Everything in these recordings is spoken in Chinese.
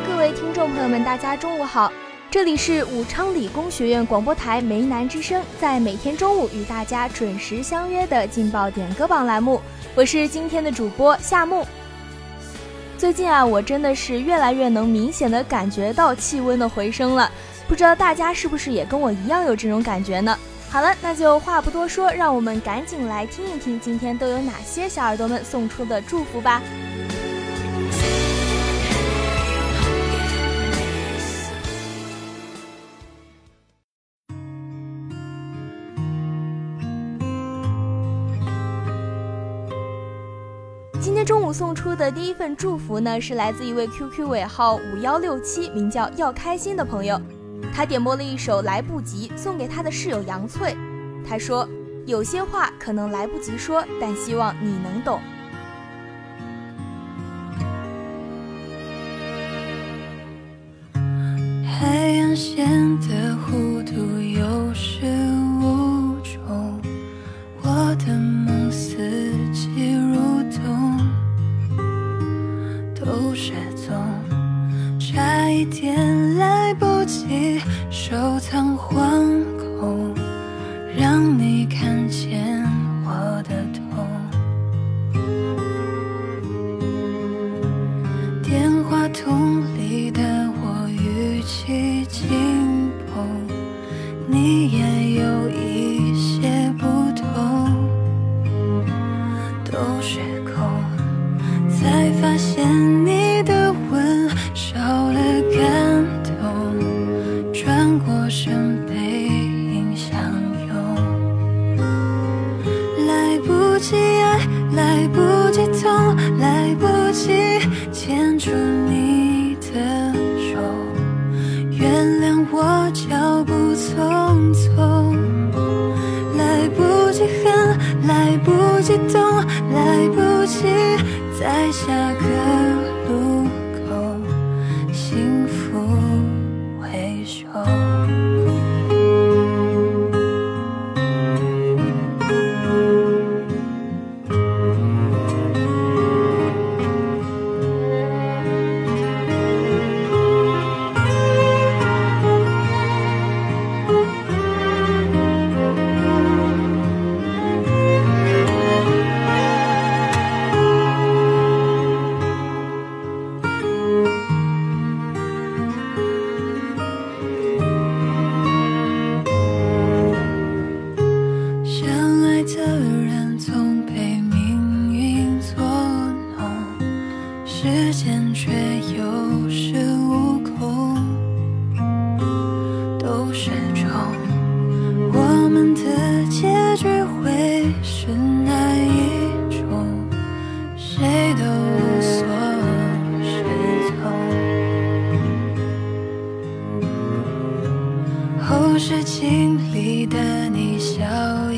各位听众朋友们，大家中午好，这里是武昌理工学院广播台梅南之声，在每天中午与大家准时相约的劲爆点歌榜栏目，我是今天的主播夏木。最近啊，我真的是越来越能明显的感觉到气温的回升了，不知道大家是不是也跟我一样有这种感觉呢？好了，那就话不多说，让我们赶紧来听一听今天都有哪些小耳朵们送出的祝福吧。送出的第一份祝福呢，是来自一位 QQ 尾号五幺六七，名叫要开心的朋友。他点播了一首《来不及》，送给他的室友杨翠。他说：“有些话可能来不及说，但希望你能懂。”海岸线的弧度有一点来不及收藏黄我脚步匆记得你笑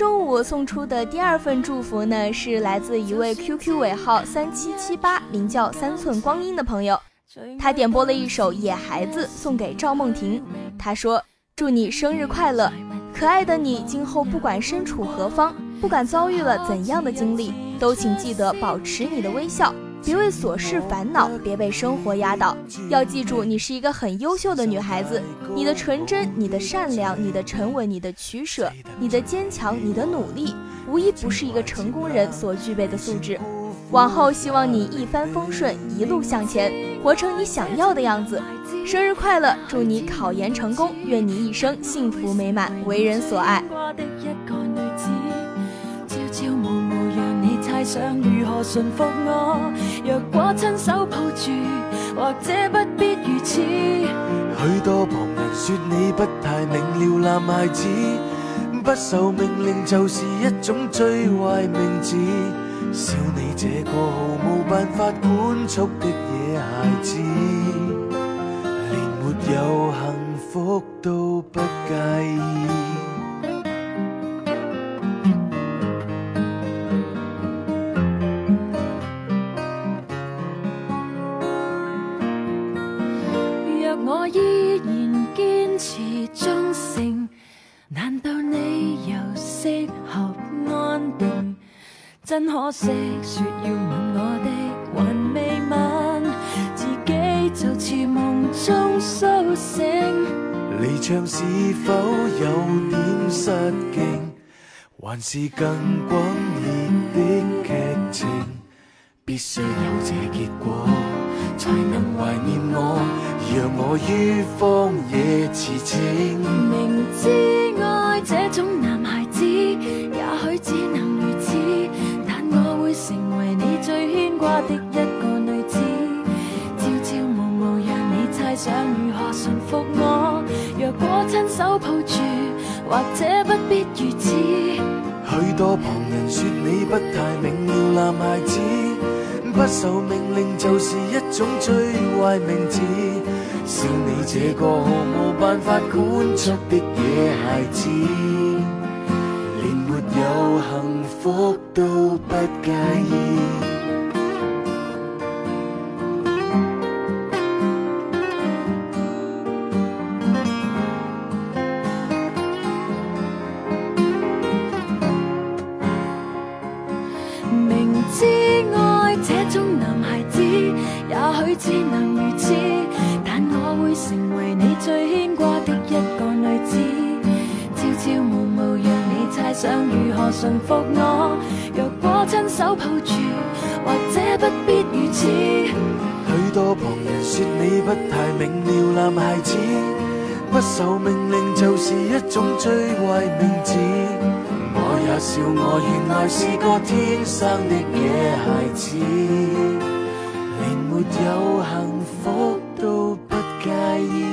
中午送出的第二份祝福呢，是来自一位 QQ 尾号三七七八，名叫三寸光阴的朋友，他点播了一首《野孩子》送给赵梦婷。他说：“祝你生日快乐，可爱的你，今后不管身处何方，不管遭遇了怎样的经历，都请记得保持你的微笑。”别为琐事烦恼，别被生活压倒。要记住，你是一个很优秀的女孩子。你的纯真，你的善良，你的沉稳，你的取舍，你的坚强，你的努力，无一不是一个成功人所具备的素质。往后希望你一帆风顺，一路向前，活成你想要的样子。生日快乐！祝你考研成功，愿你一生幸福美满，为人所爱。想如何驯服我？若果亲手抱住，或者不必如此。许多旁人说你不太明了，男孩子不受命令就是一种最坏名字。笑你这个毫无办法管束的野孩子，连没有幸福都不介意。我依然坚持忠诚，难道你又适合安定真可惜，说要吻我的还未吻，自己就似梦中苏醒。离场是否有点失敬，还是更滚热的剧情？必须有这结果，才能怀念我，让我于荒野驰骋。明知爱这种男孩子，也许只能如此。但我会成为你最牵挂的一个女子，朝朝暮暮让你猜想如何驯服我。若果亲手抱住，或者不必如此。许多旁人说你不太明了，男孩子不受命令就是一种最坏名字。笑你这个毫无办法管束的野孩子。连没有幸福都不介意。驯服我，若果亲手抱住，或者不必如此。许多旁人说你不太明了，男孩子不受命令就是一种最坏名字。我也笑我原来是个天生的野孩子，连没有幸福都不介意。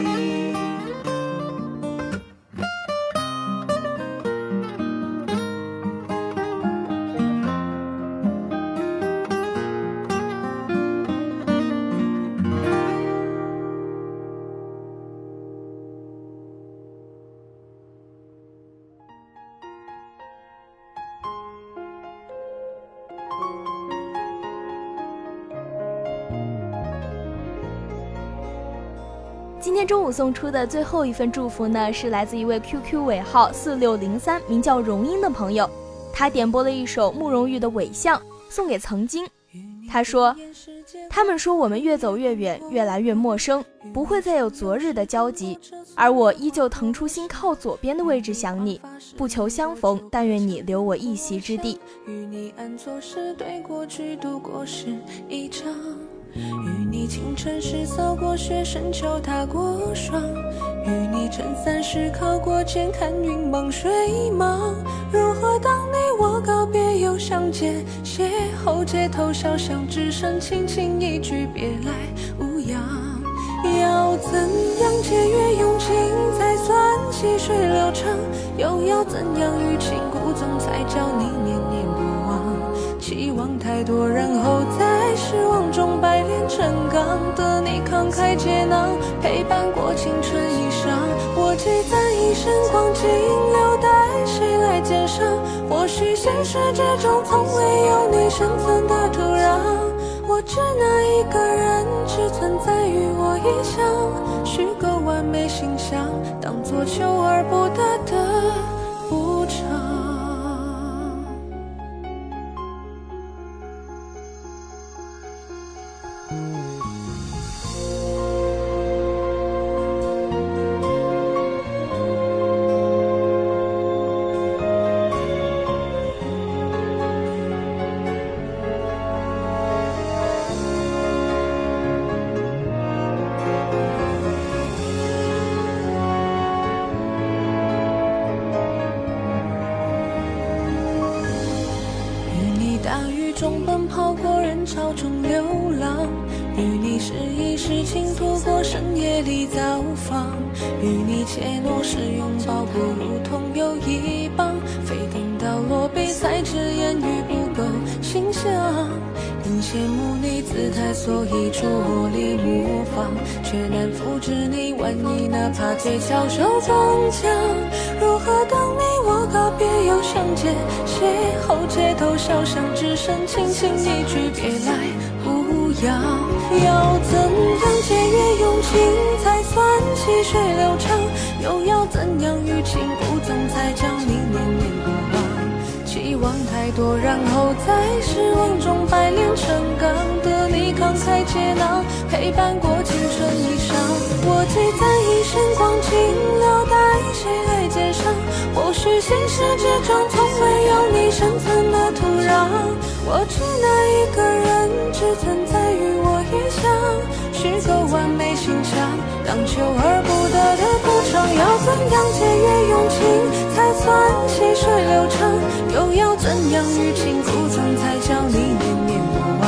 中午送出的最后一份祝福呢，是来自一位 QQ 尾号四六零三，名叫荣英的朋友，他点播了一首慕容玉的《伪象》，送给曾经。他说：“他们说我们越走越远，越来越陌生，不会再有昨日的交集，而我依旧腾出心靠左边的位置想你，不求相逢，但愿你留我一席之地。”与你安坐时对过去度过是一场。你清晨时扫过雪，深秋踏过霜；与你撑伞时靠过肩，看云梦水茫。如何当你我告别又相见，邂逅街头小巷，只剩轻轻一句别来无恙。要怎样节约用情，才算细水流长？又要怎样欲擒故纵，才叫你念念不忘？期望太多，然后再失望中百炼成钢。的你慷慨解囊，陪伴过青春一裳。我积攒一生光景，留待。谁来肩上？或许现实之中从未有你生存的土壤。我知那一个人只存在于我臆想，虚构完美形象，当作求而不得的中奔跑过人潮中流浪，与你失意时轻托过深夜里造访，与你怯懦时拥抱过，如同有一棒，非等到落笔才知言语不够形象。羡慕你姿态，所以着力模仿，却难复制你玩意，哪怕最翘首中枪。如何等你我告别又相见？邂逅街头小巷，只剩轻轻一句别来无恙。要怎样节约用情，才算细水流长？又要怎样欲擒故纵，才将你念念不忘？期望太多，然后在失望中百炼成钢。得你慷慨解囊，陪伴过青春一晌。我积攒一身光景，留待谁来鉴赏？或许现实之中从未有你生存的土壤。我知那一个人只存在于我臆想。虚构完美形象，当求而不得的补偿。要怎样节约用情，才算细水流长？又要怎样欲情故纵，才叫你念念不忘？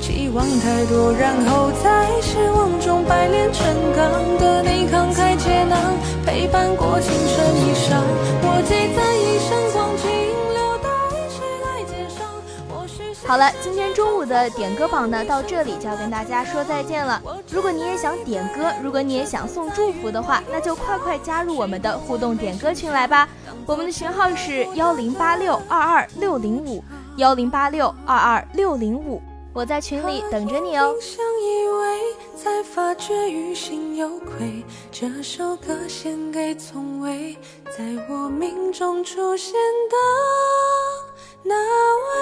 期望太多，然后在失望中百炼成钢。的你慷慨解囊，陪伴过青春一生。我记在一生光景。好了，今天中午的点歌榜呢，到这里就要跟大家说再见了。如果你也想点歌，如果你也想送祝福的话，那就快快加入我们的互动点歌群来吧。我们的群号是幺零八六二二六零五幺零八六二二六零五，我在群里等着你哦。才发觉于心有愧，这首歌献给从未在我命中出现的那位。